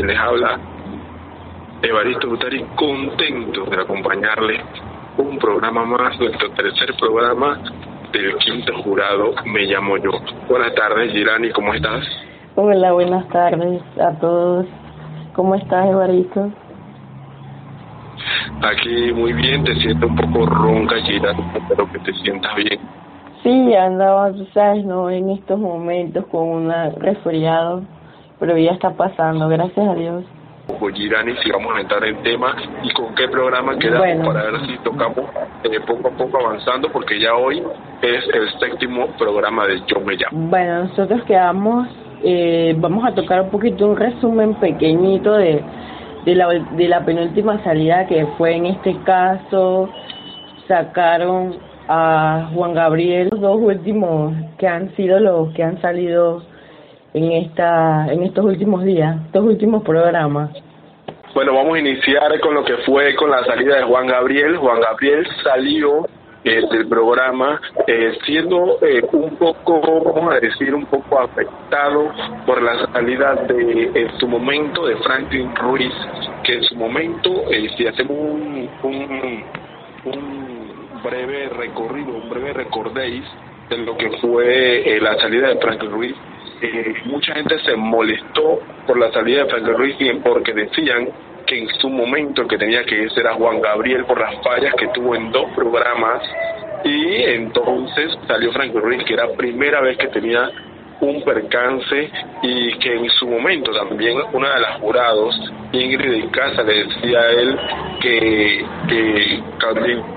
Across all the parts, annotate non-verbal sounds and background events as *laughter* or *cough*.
quien les habla, Evaristo Butari, contento de acompañarles un programa más, nuestro tercer programa del quinto jurado, me llamo yo. Buenas tardes, Girani, ¿cómo estás? Hola, buenas tardes a todos. ¿Cómo estás, Evaristo? Aquí muy bien, te siento un poco ronca, Girani, espero que te sientas bien. Sí, andaba, tú sabes, ¿no? En estos momentos con un resfriado, pero ya está pasando, gracias a Dios. Girani, si vamos a entrar en tema y con qué programa quedamos para ver si tocamos eh, poco a poco avanzando, porque ya hoy es el séptimo programa de Yo Me Llamo. Bueno, nosotros quedamos, eh, vamos a tocar un poquito un resumen pequeñito de, de, la, de la penúltima salida que fue en este caso, sacaron a Juan Gabriel, los dos últimos que han sido los que han salido en esta en estos últimos días, estos últimos programas. Bueno, vamos a iniciar con lo que fue con la salida de Juan Gabriel. Juan Gabriel salió eh, del programa eh, siendo eh, un poco, vamos a decir, un poco afectado por la salida de, en su momento, de Franklin Ruiz, que en su momento, si hacemos un, un, un breve recorrido, un breve recordéis de lo que fue eh, la salida de Franklin Ruiz. Eh, mucha gente se molestó por la salida de Franklin Ruiz porque decían que en su momento que tenía que ir era Juan Gabriel por las fallas que tuvo en dos programas. Y entonces salió Franklin Ruiz que era primera vez que tenía un percance y que en su momento también una de las jurados, Ingrid de Casa, le decía a él que, que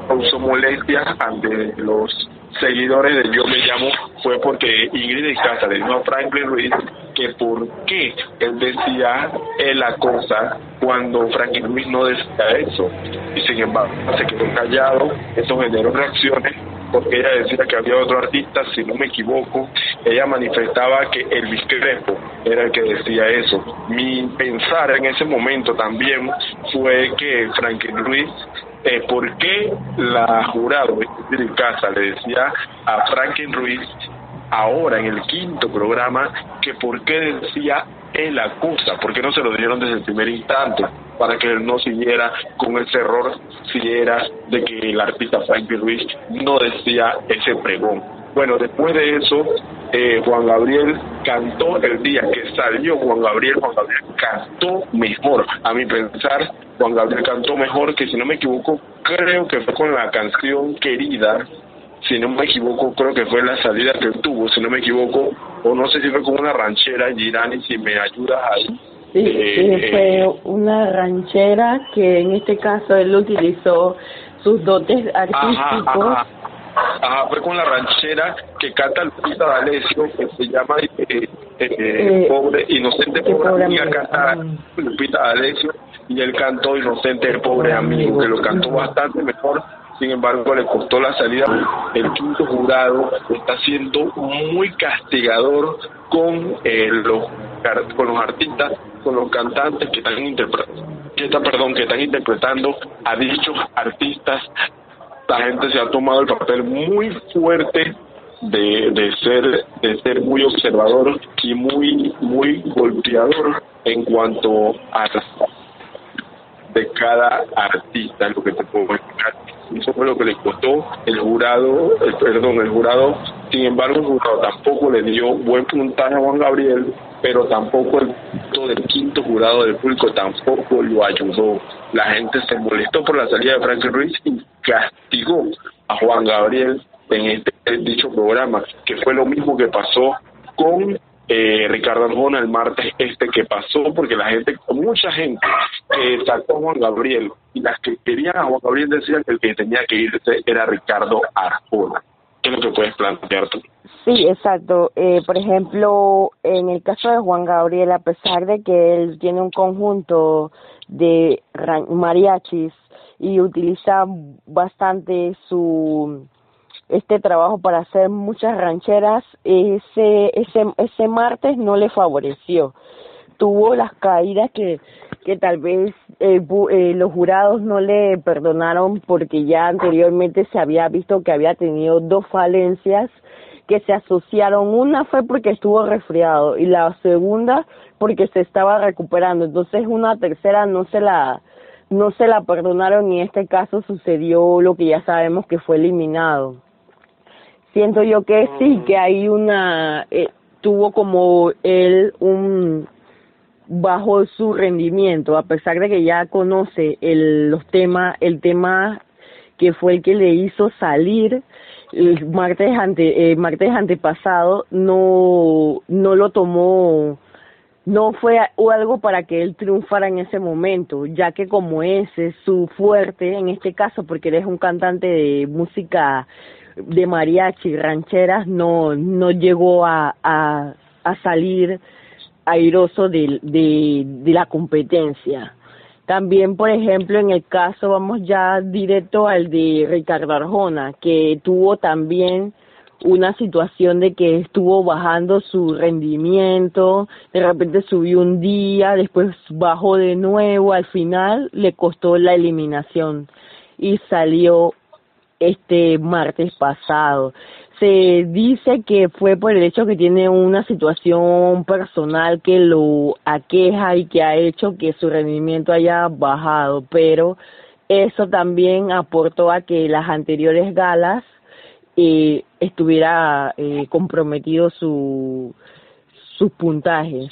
causó molestias ante los seguidores de Yo Me Llamo fue porque Ingrid de Casa le dijo a Franklin Ruiz que por qué él decía la cosa cuando Franklin Ruiz no decía eso. Y sin embargo se quedó callado, eso generó reacciones porque ella decía que había otro artista, si no me equivoco, ella manifestaba que el Crespo era el que decía eso. Mi pensar en ese momento también fue que Franklin Ruiz eh, por qué la jurado de casa le decía a Franklin Ruiz ahora en el quinto programa que por qué decía él acusa, por qué no se lo dieron desde el primer instante para que él no siguiera con ese error si era de que el artista Frankie Ruiz no decía ese pregón. Bueno, después de eso, eh, Juan Gabriel cantó el día que salió Juan Gabriel, Juan Gabriel cantó mejor. A mi pensar, Juan Gabriel cantó mejor que si no me equivoco, creo que fue con la canción Querida, si no me equivoco, creo que fue la salida que tuvo, si no me equivoco, o no sé si fue con una ranchera, Girani, si me ayudas ahí Sí, eh, fue eh, una ranchera que en este caso él utilizó sus dotes artísticos. Ajá, fue con la ranchera que canta Lupita D'Alessio, que se llama eh, eh, Pobre, Inocente Pobre, Amiga, canta Lupita D'Alessio, y él cantó Inocente Pobre Amigo, que lo cantó bastante mejor sin embargo le costó la salida. El quinto jurado está siendo muy castigador con eh, los con los artistas, con los cantantes que están interpretando, que perdón, que están interpretando a dichos artistas. La gente se ha tomado el papel muy fuerte de, de ser de ser muy observador y muy muy golpeador en cuanto a de cada artista, lo que te puedo explicar. Eso fue lo que le costó el jurado, perdón, el jurado, sin embargo el jurado tampoco le dio buen puntaje a Juan Gabriel, pero tampoco el del quinto jurado del público tampoco lo ayudó. La gente se molestó por la salida de Franklin Ruiz y a Juan Gabriel en este dicho programa, que fue lo mismo que pasó con eh, Ricardo Arjona el martes este que pasó, porque la gente, mucha gente sacó a Juan Gabriel y las que querían a Juan Gabriel decían que el que tenía que irse era Ricardo Arjona. ¿Qué es lo que puedes plantear tú? Sí, exacto. Eh, por ejemplo, en el caso de Juan Gabriel, a pesar de que él tiene un conjunto de mariachis y utiliza bastante su este trabajo para hacer muchas rancheras, ese, ese, ese martes no le favoreció. Tuvo las caídas que, que tal vez eh, eh, los jurados no le perdonaron porque ya anteriormente se había visto que había tenido dos falencias que se asociaron. Una fue porque estuvo resfriado y la segunda porque se estaba recuperando. Entonces una tercera no se la no se la perdonaron y en este caso sucedió lo que ya sabemos que fue eliminado. Siento yo que sí, que hay una, eh, tuvo como él un bajo su rendimiento, a pesar de que ya conoce el, los temas, el tema que fue el que le hizo salir el martes ante eh, martes antepasado no no lo tomó no fue algo para que él triunfara en ese momento, ya que como ese es su fuerte en este caso, porque eres un cantante de música de mariachi, rancheras, no, no llegó a, a, a salir airoso de, de, de la competencia. También, por ejemplo, en el caso, vamos ya directo al de Ricardo Arjona, que tuvo también una situación de que estuvo bajando su rendimiento, de repente subió un día, después bajó de nuevo, al final le costó la eliminación y salió este martes pasado. Se dice que fue por el hecho que tiene una situación personal que lo aqueja y que ha hecho que su rendimiento haya bajado, pero eso también aportó a que las anteriores galas eh, estuviera eh, comprometido su sus puntajes.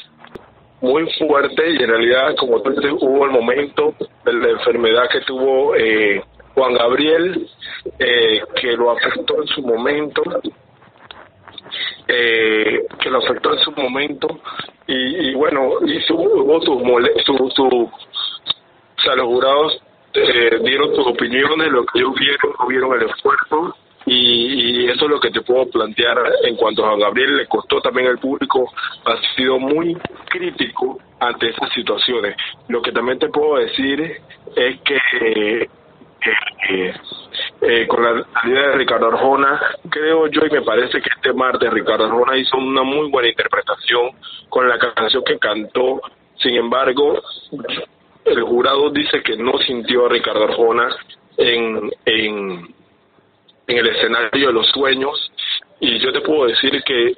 Muy fuerte y en realidad como tú dices hubo el momento de la enfermedad que tuvo eh, Juan Gabriel eh, que lo afectó en su momento eh, que lo afectó en su momento y, y bueno y su, hubo su, su, su o sea los jurados eh, dieron sus opiniones lo que ellos vieron no vieron el esfuerzo y, eso es lo que te puedo plantear en cuanto a Gabriel le costó también al público ha sido muy crítico ante esas situaciones lo que también te puedo decir es que eh, eh, con la salida de Ricardo Arjona, creo yo y me parece que este martes Ricardo Arjona hizo una muy buena interpretación con la canción que cantó. Sin embargo, el jurado dice que no sintió a Ricardo Arjona en, en, en el escenario de los sueños. Y yo te puedo decir que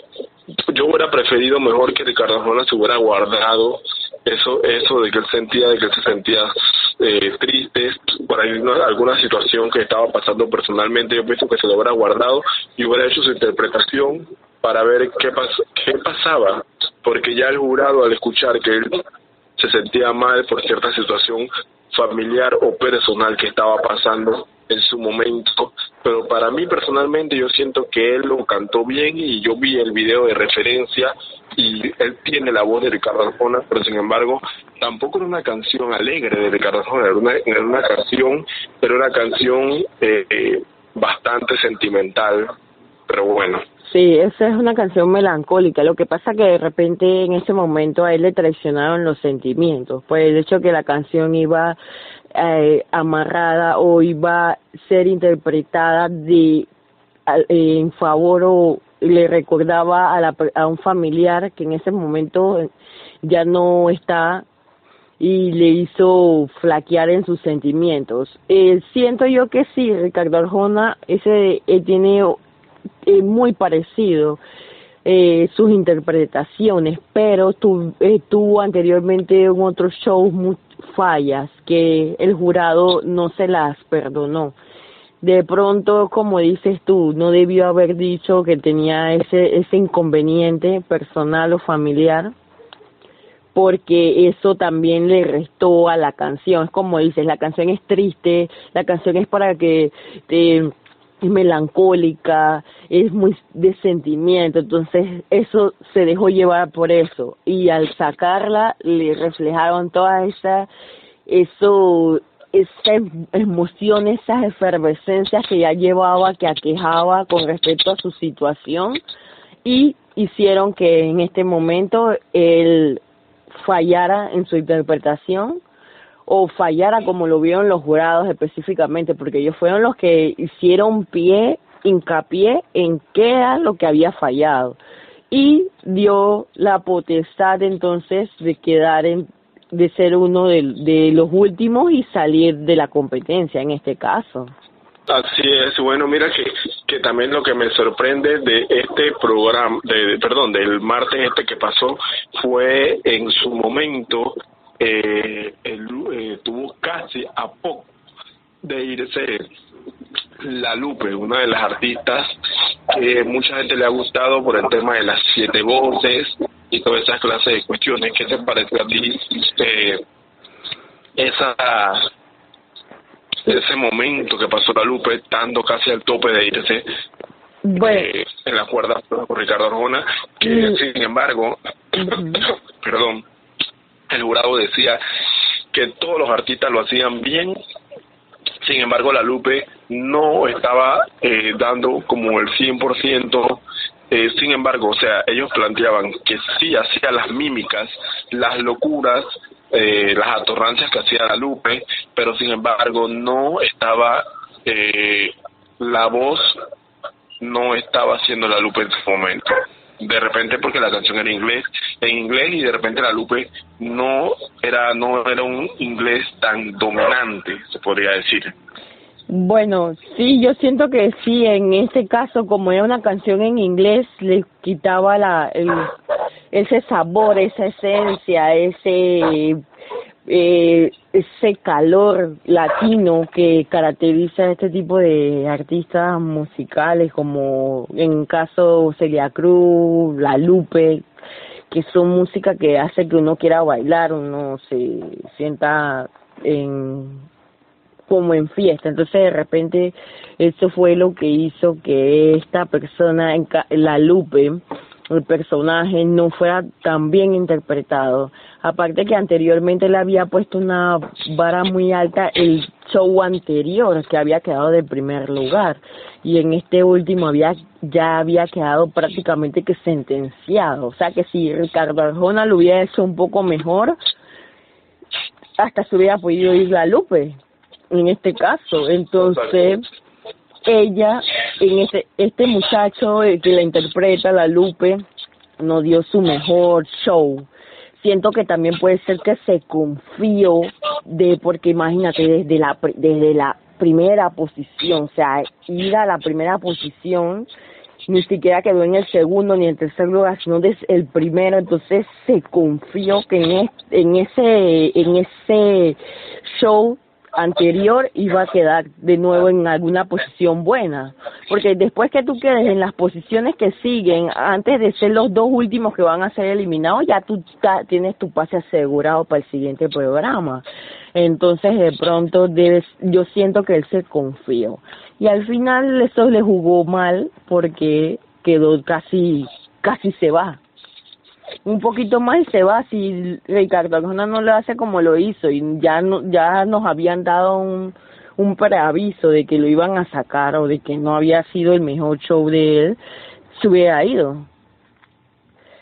yo hubiera preferido mejor que Ricardo Arjona se hubiera guardado eso eso de que él sentía de que él se sentía eh, triste por ahí alguna situación que estaba pasando personalmente. Yo pienso que se lo hubiera guardado y hubiera hecho su interpretación para ver qué qué pasaba porque ya el jurado al escuchar que él se sentía mal por cierta situación familiar o personal que estaba pasando en su momento, pero para mí personalmente yo siento que él lo cantó bien y yo vi el video de referencia y él tiene la voz de Ricardo Arjona, pero sin embargo tampoco era una canción alegre de Ricardo Arjona, era una, era una canción, era una canción eh, eh, bastante sentimental, pero bueno. Sí, esa es una canción melancólica. Lo que pasa que de repente en ese momento a él le traicionaron los sentimientos, pues el hecho que la canción iba eh, amarrada o iba a ser interpretada de en favor o le recordaba a, la, a un familiar que en ese momento ya no está y le hizo flaquear en sus sentimientos. Eh, siento yo que sí, Ricardo Arjona, ese tiene eh, muy parecido eh, sus interpretaciones, pero tu, eh, tuvo anteriormente en otros shows fallas que el jurado no se las perdonó. De pronto, como dices tú, no debió haber dicho que tenía ese, ese inconveniente personal o familiar, porque eso también le restó a la canción. Es como dices, la canción es triste, la canción es para que te es melancólica, es muy de sentimiento, entonces eso se dejó llevar por eso. Y al sacarla le reflejaron toda esa eso esas emociones, esas efervescencias que ya llevaba, que aquejaba con respecto a su situación y hicieron que en este momento él fallara en su interpretación o fallara como lo vieron los jurados específicamente, porque ellos fueron los que hicieron pie, hincapié en qué era lo que había fallado y dio la potestad entonces de quedar en, de ser uno de, de los últimos y salir de la competencia en este caso. Así es, bueno, mira que, que también lo que me sorprende de este programa, de, perdón, del martes este que pasó, fue en su momento, eh, el, eh, tuvo casi a poco de irse La Lupe, una de las artistas que mucha gente le ha gustado por el tema de las siete voces y todas esas clases de cuestiones. ¿Qué te parece a ti eh, esa ese momento que pasó la Lupe, estando casi al tope de irse eh, en la cuerda con Ricardo Arjona, que mm. sin embargo, *coughs* perdón, el jurado decía que todos los artistas lo hacían bien, sin embargo la Lupe no estaba eh, dando como el 100%, eh, sin embargo, o sea, ellos planteaban que sí hacía las mímicas, las locuras, eh, las atorrancias que hacía la Lupe, pero sin embargo no estaba eh, la voz no estaba haciendo la Lupe en su momento. De repente porque la canción era inglés, en inglés y de repente la Lupe no era no era un inglés tan dominante, se podría decir. Bueno, sí, yo siento que sí, en este caso, como era una canción en inglés, le quitaba la, el, ese sabor, esa esencia, ese, eh, ese calor latino que caracteriza a este tipo de artistas musicales, como en caso Celia Cruz, La Lupe, que son música que hace que uno quiera bailar, uno se sienta en como en fiesta. Entonces de repente eso fue lo que hizo que esta persona, la Lupe, el personaje no fuera tan bien interpretado. Aparte que anteriormente le había puesto una vara muy alta el show anterior que había quedado de primer lugar y en este último había ya había quedado prácticamente que sentenciado. O sea que si Ricardo Arjona lo hubiera hecho un poco mejor, hasta se hubiera podido ir la Lupe en este caso. Entonces, ella, en este, este muchacho que la interpreta, la Lupe, no dio su mejor show. Siento que también puede ser que se confió de, porque imagínate, desde la, desde la primera posición, o sea, ir a la primera posición, ni siquiera quedó en el segundo ni en el tercer lugar, sino desde el primero, entonces se confió que en, en ese, en ese show anterior iba a quedar de nuevo en alguna posición buena. Porque después que tú quedes en las posiciones que siguen, antes de ser los dos últimos que van a ser eliminados, ya tú tienes tu pase asegurado para el siguiente programa. Entonces, de pronto, debes, yo siento que él se confió. Y al final eso le jugó mal porque quedó casi, casi se va un poquito más y se va si Ricardo Arjona no lo hace como lo hizo y ya no, ya nos habían dado un, un preaviso de que lo iban a sacar o de que no había sido el mejor show de él, se hubiera ido.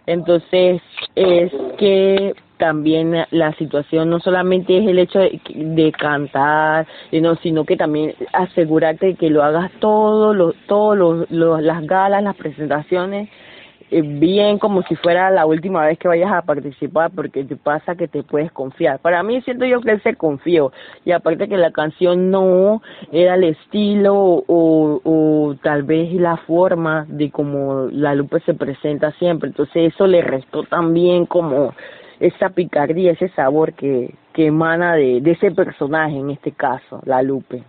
Entonces es que también la situación no solamente es el hecho de, cantar, no, sino que también asegurarte de que lo hagas todo, lo, todos los, las galas, las presentaciones bien como si fuera la última vez que vayas a participar porque te pasa que te puedes confiar. Para mí siento yo que él se confió y aparte que la canción no era el estilo o, o tal vez la forma de como la Lupe se presenta siempre, entonces eso le restó también como esa picardía, ese sabor que, que emana de, de ese personaje en este caso, la Lupe.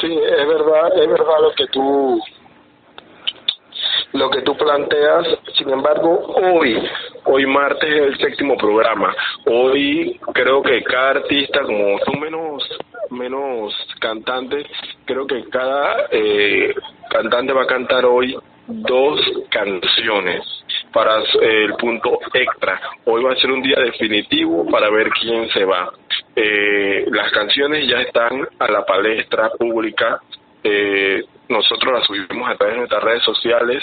Sí, es verdad, es verdad lo que tú lo que tú planteas. Sin embargo, hoy, hoy martes es el séptimo programa. Hoy creo que cada artista, como son menos menos cantantes, creo que cada eh, cantante va a cantar hoy dos canciones para eh, el punto extra. Hoy va a ser un día definitivo para ver quién se va. Eh, las canciones ya están a la palestra pública. Eh, nosotros la subimos a través de nuestras redes sociales.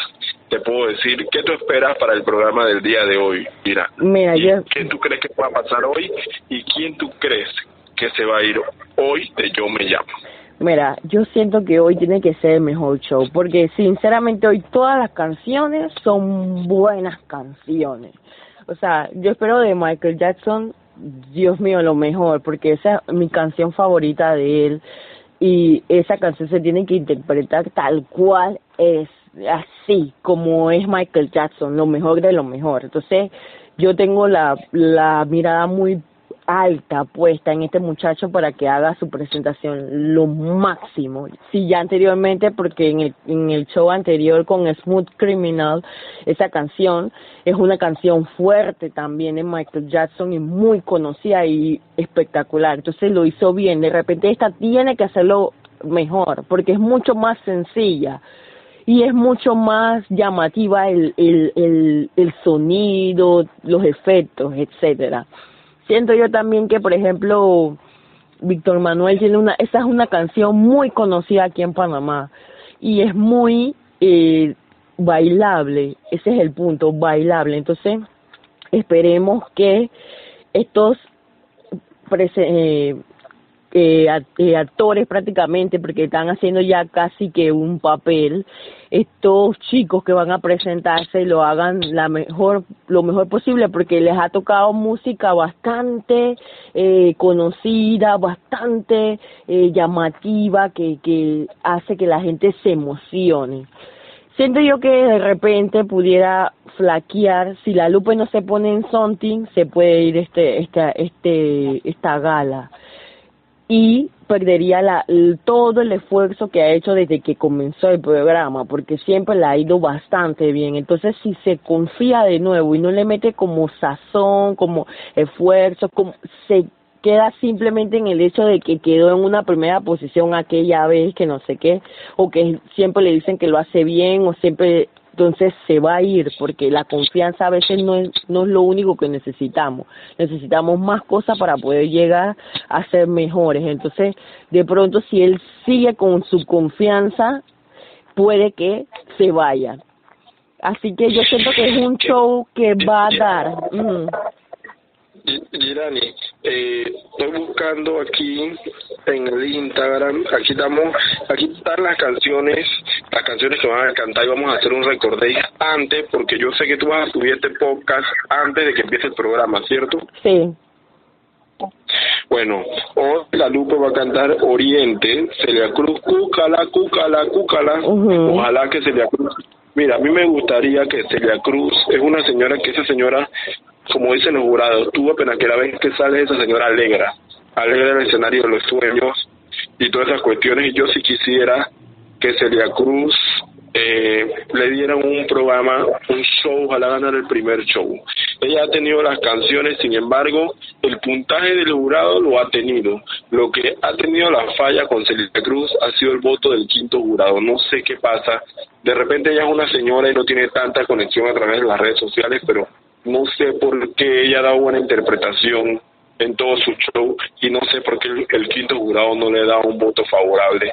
Te puedo decir qué tú esperas para el programa del día de hoy. Mira, Mira ¿qué tú crees que va a pasar hoy y quién tú crees que se va a ir hoy de Yo Me Llamo? Mira, yo siento que hoy tiene que ser el mejor show, porque sinceramente hoy todas las canciones son buenas canciones. O sea, yo espero de Michael Jackson Dios mío, lo mejor, porque esa es mi canción favorita de él y esa canción se tiene que interpretar tal cual es, así como es Michael Jackson, lo mejor de lo mejor. Entonces, yo tengo la, la mirada muy alta puesta en este muchacho para que haga su presentación lo máximo. Sí, ya anteriormente, porque en el, en el show anterior con Smooth Criminal, esa canción es una canción fuerte también en Michael Jackson y muy conocida y espectacular. Entonces lo hizo bien. De repente esta tiene que hacerlo mejor, porque es mucho más sencilla y es mucho más llamativa el, el, el, el sonido, los efectos, etcétera siento yo también que, por ejemplo, Víctor Manuel tiene una, esa es una canción muy conocida aquí en Panamá y es muy eh, bailable, ese es el punto, bailable. Entonces, esperemos que estos eh, eh, eh, actores prácticamente porque están haciendo ya casi que un papel estos chicos que van a presentarse lo hagan la mejor lo mejor posible porque les ha tocado música bastante eh, conocida bastante eh, llamativa que que hace que la gente se emocione. Siento yo que de repente pudiera flaquear si la lupe no se pone en something se puede ir este esta este esta gala y perdería la, todo el esfuerzo que ha hecho desde que comenzó el programa, porque siempre le ha ido bastante bien. Entonces, si se confía de nuevo y no le mete como sazón, como esfuerzo, como se queda simplemente en el hecho de que quedó en una primera posición aquella vez que no sé qué, o que siempre le dicen que lo hace bien, o siempre entonces se va a ir porque la confianza a veces no es, no es lo único que necesitamos. Necesitamos más cosas para poder llegar a ser mejores. Entonces, de pronto, si él sigue con su confianza, puede que se vaya. Así que yo siento que es un show que va a dar. Girani, eh, estoy buscando aquí en el Instagram, aquí estamos, aquí están las canciones, las canciones que van a cantar y vamos a hacer un recordé antes, porque yo sé que tú vas a subir este podcast antes de que empiece el programa, ¿cierto? Sí. Bueno, hoy la Lupe va a cantar Oriente, Celia Cruz, Cúcala, Cúcala, Cúcala. Ojalá que Celia Cruz. Mira, a mí me gustaría que Celia Cruz es una señora que esa señora como dicen los jurados, tú apenas que la vez que sale esa señora alegra, alegra el escenario de los sueños y todas esas cuestiones. Y yo si quisiera que Celia Cruz eh, le dieran un programa, un show, ojalá ganar el primer show. Ella ha tenido las canciones, sin embargo, el puntaje del jurado lo ha tenido. Lo que ha tenido la falla con Celia Cruz ha sido el voto del quinto jurado. No sé qué pasa. De repente ella es una señora y no tiene tanta conexión a través de las redes sociales, pero no sé por qué ella dado buena interpretación en todo su show y no sé por qué el, quinto jurado no le da un voto favorable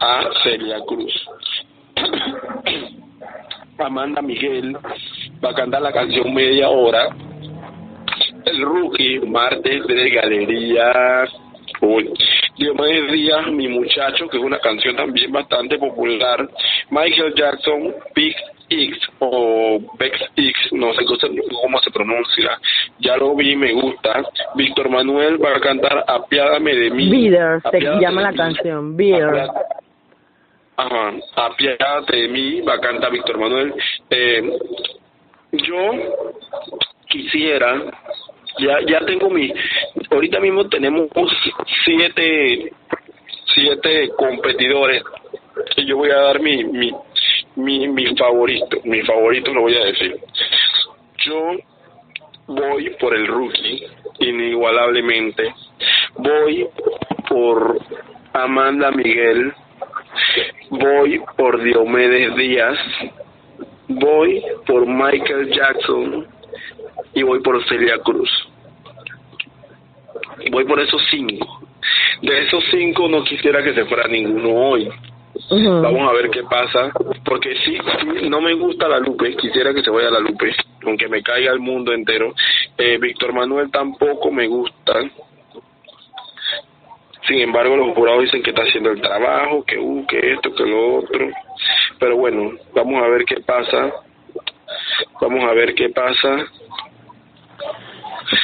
a Celia Cruz. *clears throat* Amanda Miguel va a cantar la canción media hora. El rookie, martes de galería. Uy. Diomedes Díaz, mi muchacho, que es una canción también bastante popular. Michael Jackson, Big X o Bex X, no sé cómo se pronuncia, ya lo vi, me gusta. Víctor Manuel va a cantar Apiádame de mí. Bitter, se llama la canción, Bitter. Ajá, Apiádate de mí, va a cantar Víctor Manuel. Eh, yo quisiera, ya ya tengo mi, ahorita mismo tenemos siete, siete competidores y yo voy a dar mi, mi, mi, mi favorito, mi favorito lo voy a decir. Yo voy por el rookie, inigualablemente. Voy por Amanda Miguel. Voy por Diomedes Díaz. Voy por Michael Jackson. Y voy por Celia Cruz. Voy por esos cinco. De esos cinco no quisiera que se fuera ninguno hoy. Vamos a ver qué pasa, porque sí, no me gusta la Lupe, quisiera que se vaya la Lupe, aunque me caiga el mundo entero. Eh, Víctor Manuel tampoco me gusta. Sin embargo, los jurados dicen que está haciendo el trabajo, que uh, que esto, que lo otro. Pero bueno, vamos a ver qué pasa. Vamos a ver qué pasa.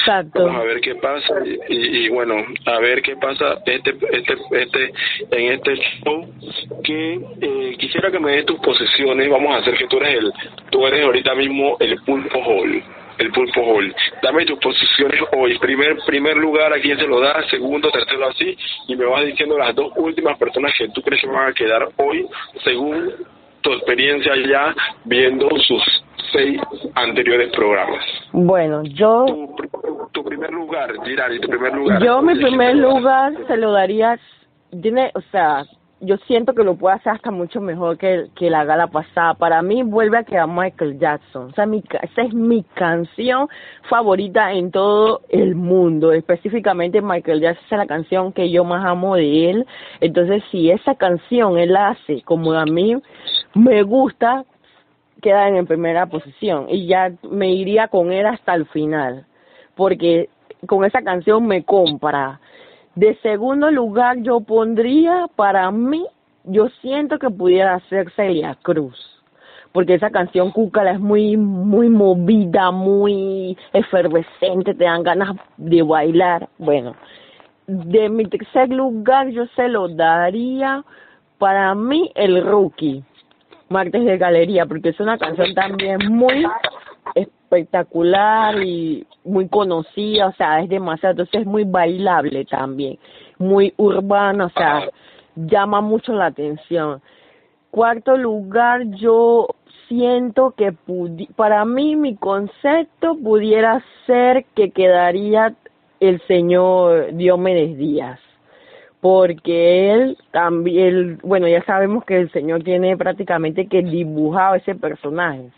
Exacto. Vamos a ver qué pasa y, y, bueno, a ver qué pasa este este este en este show que eh, quisiera que me des tus posiciones, vamos a hacer que tú eres el tú eres ahorita mismo el pulpo hall el Pulpo Hall. Dame tus posiciones hoy. Primer, primer lugar, a quién se lo da, segundo, tercero, así. Y me vas diciendo las dos últimas personas que tú crees que van a quedar hoy, según tu experiencia ya viendo sus seis anteriores programas. Bueno, yo... Tu, primer Yo mi primer lugar se lo daría, tiene, o sea, yo siento que lo puede hacer hasta mucho mejor que, que la gala pasada. Para mí vuelve a quedar Michael Jackson. O sea, mi, esa es mi canción favorita en todo el mundo. Específicamente Michael Jackson es la canción que yo más amo de él. Entonces, si esa canción él hace como a mí me gusta, queda en primera posición. Y ya me iría con él hasta el final. Porque con esa canción me compra de segundo lugar yo pondría para mí, yo siento que pudiera ser Celia Cruz, porque esa canción Cúcala es muy, muy movida, muy efervescente, te dan ganas de bailar. Bueno, de mi tercer lugar yo se lo daría para mí el Rookie, Martes de Galería, porque es una canción también muy espectacular y muy conocida, o sea, es demasiado, entonces es muy bailable también, muy urbano, o sea, llama mucho la atención. Cuarto lugar, yo siento que para mí mi concepto pudiera ser que quedaría el señor Diomedes Díaz porque él también, bueno, ya sabemos que el señor tiene prácticamente que dibujado ese personaje.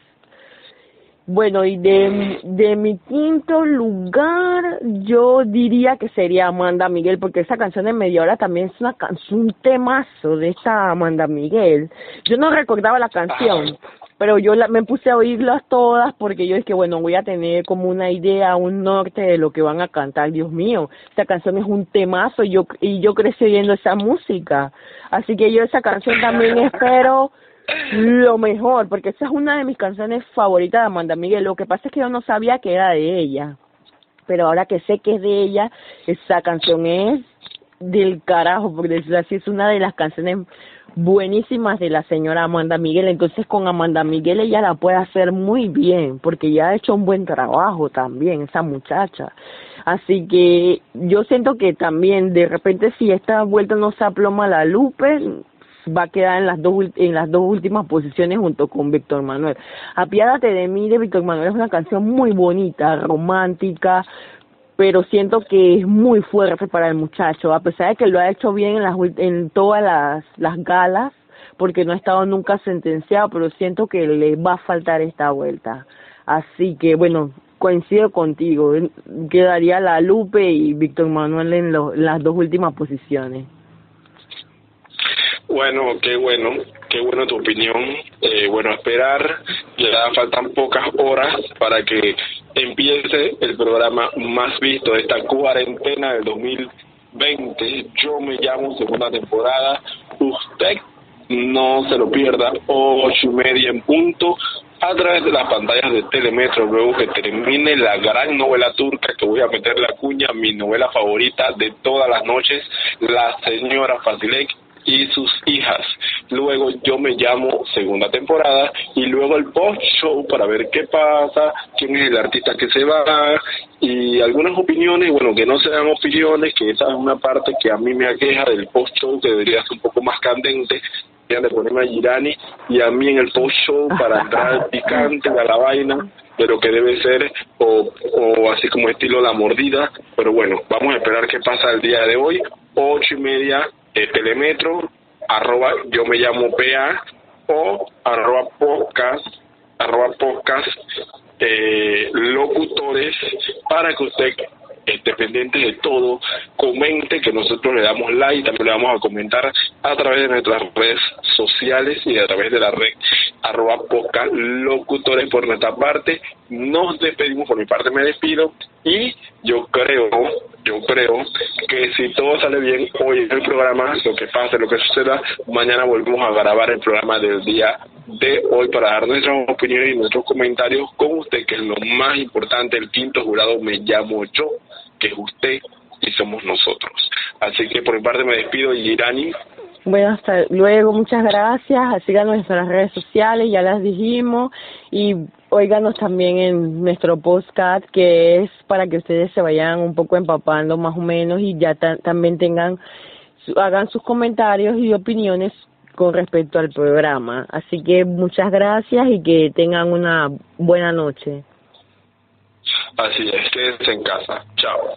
Bueno, y de, de mi quinto lugar, yo diría que sería Amanda Miguel, porque esa canción de media hora también es una canción, un temazo de esta Amanda Miguel. Yo no recordaba la canción, pero yo la, me puse a oírlas todas porque yo dije, bueno, voy a tener como una idea, un norte de lo que van a cantar. Dios mío, esta canción es un temazo y yo, y yo crecí oyendo esa música. Así que yo esa canción también *laughs* espero lo mejor, porque esa es una de mis canciones favoritas de Amanda Miguel. Lo que pasa es que yo no sabía que era de ella, pero ahora que sé que es de ella, esa canción es del carajo, porque decirlo así, es una de las canciones buenísimas de la señora Amanda Miguel. Entonces con Amanda Miguel ella la puede hacer muy bien, porque ya ha hecho un buen trabajo también, esa muchacha. Así que yo siento que también de repente si esta vuelta no se aploma la Lupe, va a quedar en las dos en las dos últimas posiciones junto con Víctor Manuel. Apiádate de mí de Víctor Manuel es una canción muy bonita, romántica, pero siento que es muy fuerte para el muchacho, a pesar de que lo ha hecho bien en las en todas las las galas, porque no ha estado nunca sentenciado, pero siento que le va a faltar esta vuelta. Así que bueno, coincido contigo, quedaría la Lupe y Víctor Manuel en, en las dos últimas posiciones. Bueno, qué bueno, qué bueno tu opinión. Eh, bueno, esperar, ya faltan pocas horas para que empiece el programa más visto de esta cuarentena del 2020. Yo me llamo segunda temporada. Usted no se lo pierda, ocho y media en punto, a través de las pantallas de Telemetro, luego que termine la gran novela turca que voy a meter la cuña, mi novela favorita de todas las noches, La Señora Fasilek y sus hijas. Luego yo me llamo segunda temporada y luego el post show para ver qué pasa, quién es el artista que se va y algunas opiniones, bueno, que no sean opiniones, que esa es una parte que a mí me aqueja del post show que debería ser un poco más candente, de ponerme a Girani y a mí en el post show para entrar *laughs* picante a la vaina pero que debe ser o, o así como estilo la mordida pero bueno vamos a esperar qué pasa el día de hoy ocho y media telemetro, arroba yo me llamo PA o arroba podcast, arroba podcast eh, locutores para que usted esté pendiente de todo, comente que nosotros le damos like, también le vamos a comentar a través de nuestras redes sociales y a través de la red arroba podcast locutores por nuestra parte. Nos despedimos, por mi parte me despido y yo creo, yo creo que si todo sale bien hoy en el programa, lo que pase, lo que suceda, mañana volvemos a grabar el programa del día de hoy para dar nuestras opiniones y nuestros comentarios con usted, que es lo más importante. El quinto jurado me llamo yo, que es usted y somos nosotros. Así que por mi parte me despido y Irani. Bueno, hasta luego, muchas gracias. Sigan nuestras redes sociales, ya las dijimos. Y óiganos también en nuestro podcast, que es para que ustedes se vayan un poco empapando más o menos y ya también tengan, hagan sus comentarios y opiniones con respecto al programa. Así que muchas gracias y que tengan una buena noche. Así es, quédense en casa. Chao.